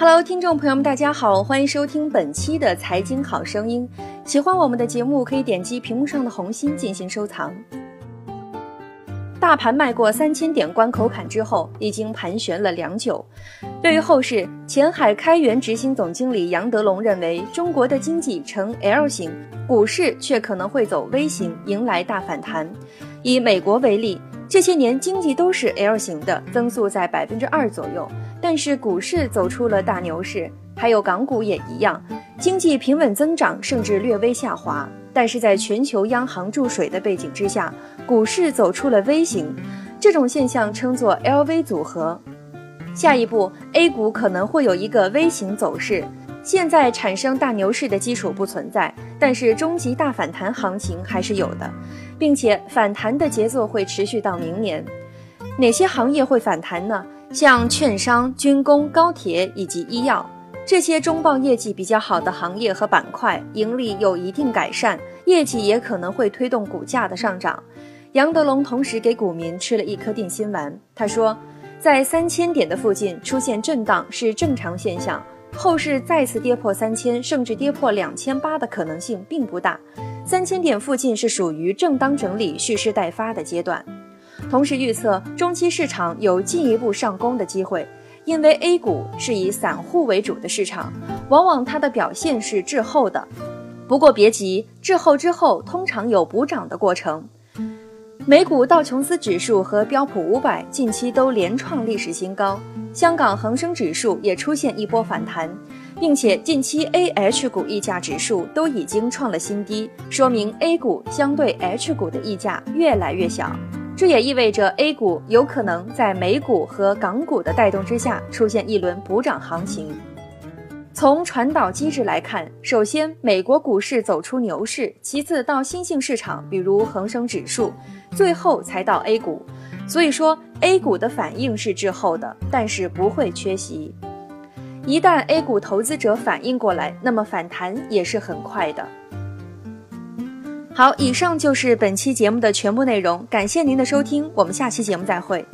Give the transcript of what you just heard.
Hello，听众朋友们，大家好，欢迎收听本期的财经好声音。喜欢我们的节目，可以点击屏幕上的红心进行收藏。大盘迈过三千点关口坎之后，已经盘旋了良久。对于后市，前海开源执行总经理杨德龙认为，中国的经济呈 L 型，股市却可能会走 V 型，迎来大反弹。以美国为例。这些年经济都是 L 型的，增速在百分之二左右，但是股市走出了大牛市，还有港股也一样，经济平稳增长，甚至略微下滑。但是在全球央行注水的背景之下，股市走出了 V 型，这种现象称作 LV 组合。下一步，A 股可能会有一个 V 型走势。现在产生大牛市的基础不存在，但是终极大反弹行情还是有的，并且反弹的节奏会持续到明年。哪些行业会反弹呢？像券商、军工、高铁以及医药这些中报业绩比较好的行业和板块，盈利有一定改善，业绩也可能会推动股价的上涨。杨德龙同时给股民吃了一颗定心丸，他说，在三千点的附近出现震荡是正常现象。后市再次跌破三千，甚至跌破两千八的可能性并不大。三千点附近是属于正当整理、蓄势待发的阶段。同时预测中期市场有进一步上攻的机会，因为 A 股是以散户为主的市场，往往它的表现是滞后的。不过别急，滞后之后通常有补涨的过程。美股道琼斯指数和标普五百近期都连创历史新高。香港恒生指数也出现一波反弹，并且近期 A H 股溢价指数都已经创了新低，说明 A 股相对 H 股的溢价越来越小。这也意味着 A 股有可能在美股和港股的带动之下出现一轮补涨行情。从传导机制来看，首先美国股市走出牛市，其次到新兴市场，比如恒生指数，最后才到 A 股。所以说，A 股的反应是滞后的，但是不会缺席。一旦 A 股投资者反应过来，那么反弹也是很快的。好，以上就是本期节目的全部内容，感谢您的收听，我们下期节目再会。